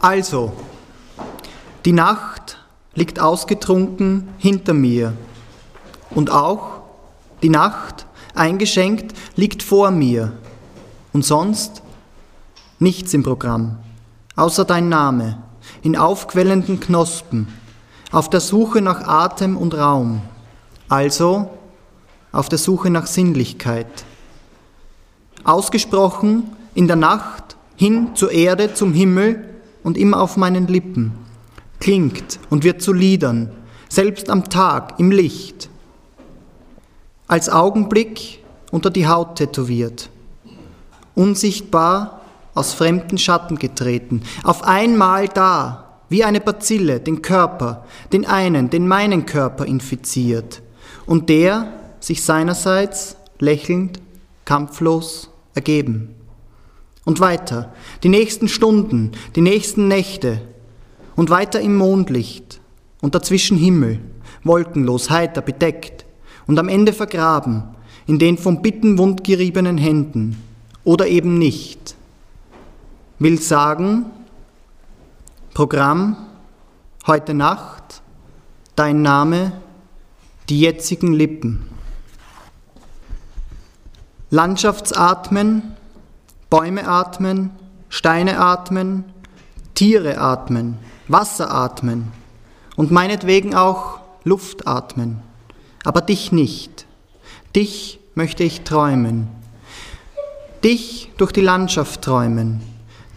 Also, die Nacht liegt ausgetrunken hinter mir und auch die Nacht eingeschenkt liegt vor mir und sonst nichts im Programm, außer dein Name in aufquellenden Knospen, auf der Suche nach Atem und Raum, also auf der Suche nach Sinnlichkeit. Ausgesprochen in der Nacht hin zur Erde, zum Himmel, und immer auf meinen Lippen, klingt und wird zu Liedern, selbst am Tag, im Licht, als Augenblick unter die Haut tätowiert, unsichtbar aus fremden Schatten getreten, auf einmal da, wie eine Bazille, den Körper, den einen, den meinen Körper infiziert, und der sich seinerseits lächelnd, kampflos ergeben. Und weiter, die nächsten Stunden, die nächsten Nächte und weiter im Mondlicht und dazwischen Himmel, wolkenlos, heiter, bedeckt und am Ende vergraben in den vom Bitten wundgeriebenen Händen oder eben nicht. Will sagen, Programm, heute Nacht, dein Name, die jetzigen Lippen. Landschaftsatmen, Bäume atmen, Steine atmen, Tiere atmen, Wasser atmen und meinetwegen auch Luft atmen, aber dich nicht. Dich möchte ich träumen. Dich durch die Landschaft träumen,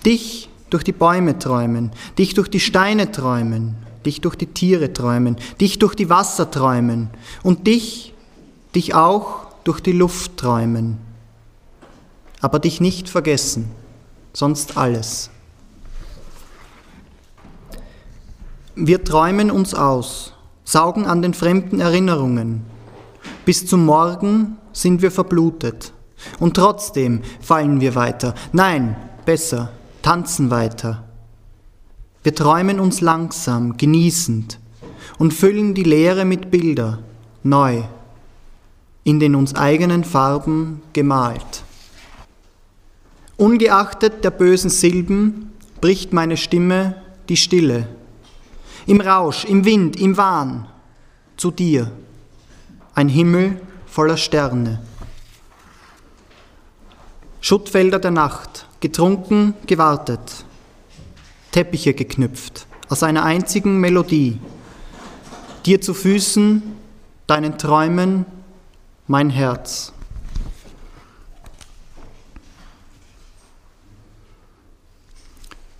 dich durch die Bäume träumen, dich durch die Steine träumen, dich durch die Tiere träumen, dich durch die Wasser träumen. Und dich, dich auch durch die Luft träumen aber dich nicht vergessen, sonst alles. Wir träumen uns aus, saugen an den fremden Erinnerungen. Bis zum Morgen sind wir verblutet. Und trotzdem fallen wir weiter. Nein, besser, tanzen weiter. Wir träumen uns langsam, genießend und füllen die Leere mit Bilder, neu, in den uns eigenen Farben gemalt. Ungeachtet der bösen Silben bricht meine Stimme die Stille. Im Rausch, im Wind, im Wahn, zu dir, ein Himmel voller Sterne. Schuttfelder der Nacht, getrunken, gewartet, Teppiche geknüpft, aus einer einzigen Melodie, dir zu Füßen, deinen Träumen, mein Herz.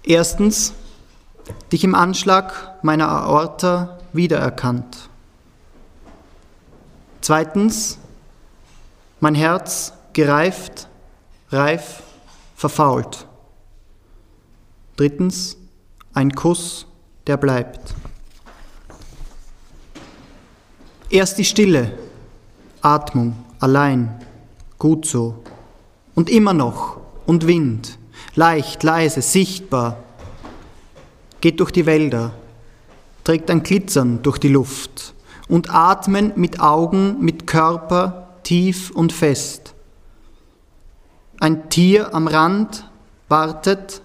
Erstens, dich im Anschlag meiner Aorta wiedererkannt. Zweitens, mein Herz gereift, reif, verfault. Drittens, ein Kuss, der bleibt. Erst die Stille, Atmung, allein, gut so. Und immer noch, und Wind, leicht, leise, sichtbar, geht durch die Wälder, trägt ein Glitzern durch die Luft und atmen mit Augen, mit Körper tief und fest. Ein Tier am Rand wartet,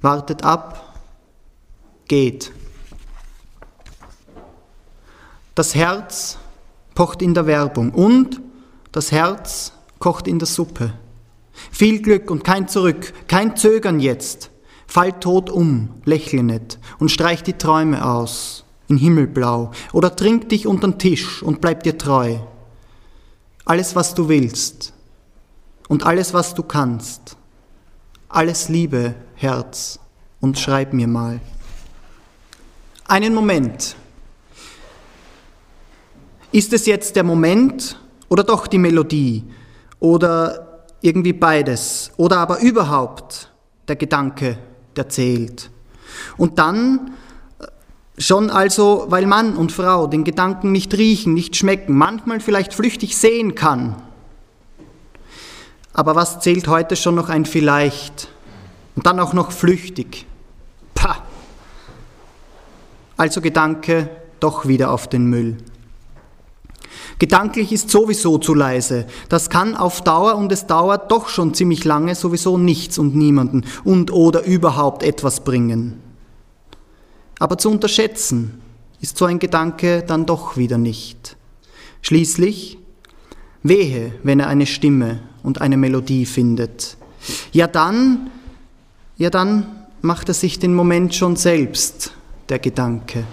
wartet ab, geht. Das Herz pocht in der Werbung und das Herz kocht in der Suppe. Viel Glück und kein Zurück, kein Zögern jetzt. Fall tot um, lächle nicht und streich die Träume aus in Himmelblau oder trink dich untern Tisch und bleib dir treu. Alles, was du willst und alles, was du kannst. Alles Liebe, Herz und schreib mir mal. Einen Moment. Ist es jetzt der Moment oder doch die Melodie oder irgendwie beides oder aber überhaupt der Gedanke, der zählt. Und dann äh, schon also, weil Mann und Frau den Gedanken nicht riechen, nicht schmecken, manchmal vielleicht flüchtig sehen kann. Aber was zählt heute schon noch ein vielleicht? Und dann auch noch flüchtig. Pah! Also Gedanke doch wieder auf den Müll. Gedanklich ist sowieso zu leise. Das kann auf Dauer und es dauert doch schon ziemlich lange sowieso nichts und niemanden und oder überhaupt etwas bringen. Aber zu unterschätzen ist so ein Gedanke dann doch wieder nicht. Schließlich, wehe, wenn er eine Stimme und eine Melodie findet. Ja dann, ja dann macht er sich den Moment schon selbst, der Gedanke.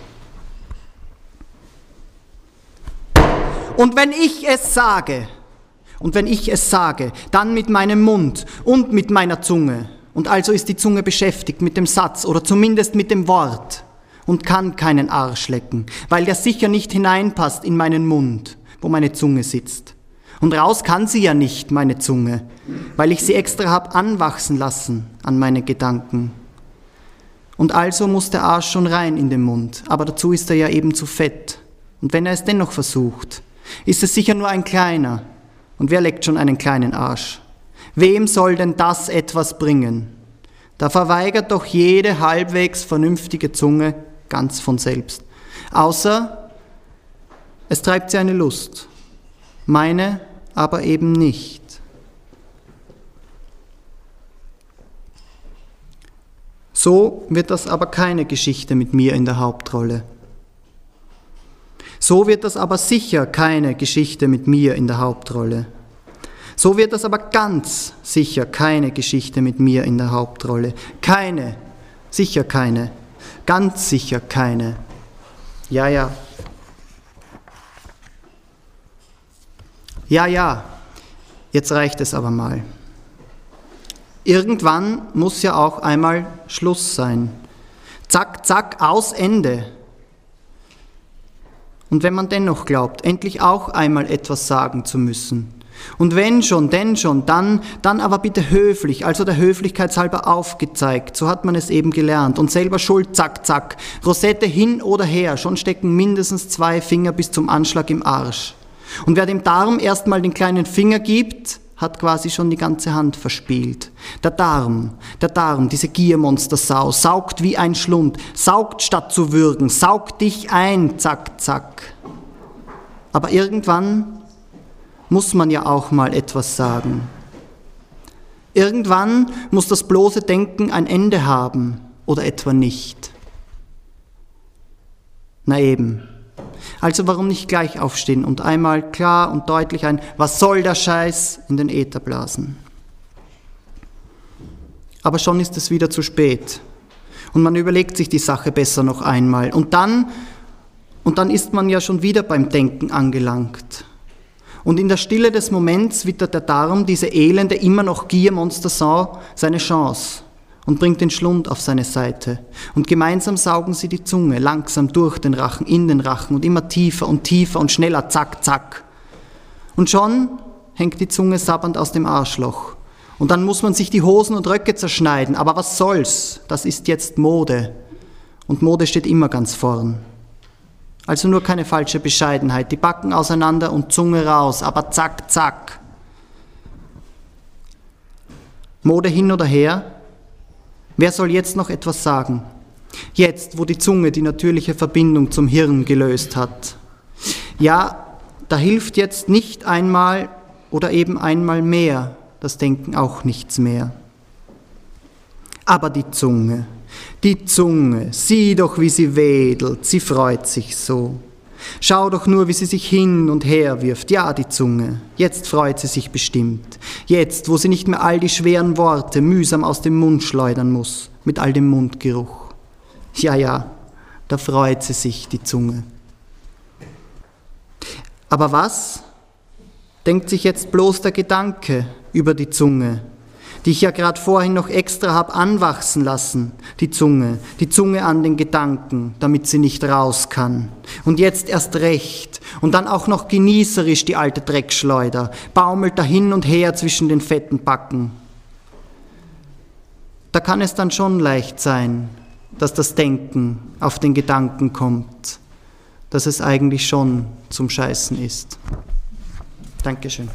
Und wenn ich es sage, und wenn ich es sage, dann mit meinem Mund und mit meiner Zunge. Und also ist die Zunge beschäftigt mit dem Satz oder zumindest mit dem Wort und kann keinen Arsch lecken, weil der sicher nicht hineinpasst in meinen Mund, wo meine Zunge sitzt. Und raus kann sie ja nicht, meine Zunge, weil ich sie extra hab anwachsen lassen an meine Gedanken. Und also muss der Arsch schon rein in den Mund, aber dazu ist er ja eben zu fett. Und wenn er es dennoch versucht, ist es sicher nur ein kleiner. Und wer leckt schon einen kleinen Arsch? Wem soll denn das etwas bringen? Da verweigert doch jede halbwegs vernünftige Zunge ganz von selbst. Außer es treibt sie eine Lust. Meine aber eben nicht. So wird das aber keine Geschichte mit mir in der Hauptrolle. So wird das aber sicher keine Geschichte mit mir in der Hauptrolle. So wird das aber ganz sicher keine Geschichte mit mir in der Hauptrolle. Keine, sicher keine, ganz sicher keine. Ja, ja. Ja, ja, jetzt reicht es aber mal. Irgendwann muss ja auch einmal Schluss sein. Zack, zack, aus Ende. Und wenn man dennoch glaubt, endlich auch einmal etwas sagen zu müssen, und wenn schon, denn schon, dann, dann aber bitte höflich, also der Höflichkeitshalber aufgezeigt, so hat man es eben gelernt. Und selber schuld, zack, zack. Rosette hin oder her, schon stecken mindestens zwei Finger bis zum Anschlag im Arsch. Und wer dem Darm erstmal den kleinen Finger gibt, hat quasi schon die ganze Hand verspielt. Der Darm, der Darm, diese Giermonstersau, saugt wie ein Schlund, saugt statt zu würgen, saugt dich ein, zack, zack. Aber irgendwann muss man ja auch mal etwas sagen. Irgendwann muss das bloße Denken ein Ende haben oder etwa nicht. Na eben. Also warum nicht gleich aufstehen und einmal klar und deutlich ein Was soll der Scheiß in den Äther blasen? Aber schon ist es wieder zu spät. Und man überlegt sich die Sache besser noch einmal. Und dann, und dann ist man ja schon wieder beim Denken angelangt. Und in der Stille des Moments wittert der Darm, diese elende, immer noch Giermonster-Sau, seine Chance und bringt den Schlund auf seine Seite. Und gemeinsam saugen sie die Zunge langsam durch den Rachen, in den Rachen und immer tiefer und tiefer und schneller, zack, zack. Und schon hängt die Zunge sabbernd aus dem Arschloch. Und dann muss man sich die Hosen und Röcke zerschneiden. Aber was soll's? Das ist jetzt Mode. Und Mode steht immer ganz vorn. Also nur keine falsche Bescheidenheit. Die Backen auseinander und Zunge raus, aber zack, zack. Mode hin oder her, Wer soll jetzt noch etwas sagen? Jetzt, wo die Zunge die natürliche Verbindung zum Hirn gelöst hat. Ja, da hilft jetzt nicht einmal oder eben einmal mehr das Denken auch nichts mehr. Aber die Zunge, die Zunge, sieh doch, wie sie wedelt, sie freut sich so. Schau doch nur, wie sie sich hin und her wirft. Ja, die Zunge. Jetzt freut sie sich bestimmt. Jetzt, wo sie nicht mehr all die schweren Worte mühsam aus dem Mund schleudern muss, mit all dem Mundgeruch. Ja, ja, da freut sie sich, die Zunge. Aber was denkt sich jetzt bloß der Gedanke über die Zunge, die ich ja gerade vorhin noch extra hab anwachsen lassen, die Zunge, die Zunge an den Gedanken, damit sie nicht raus kann. Und jetzt erst recht und dann auch noch genießerisch die alte Dreckschleuder, baumelt da hin und her zwischen den fetten Backen. Da kann es dann schon leicht sein, dass das Denken auf den Gedanken kommt, dass es eigentlich schon zum Scheißen ist. Dankeschön.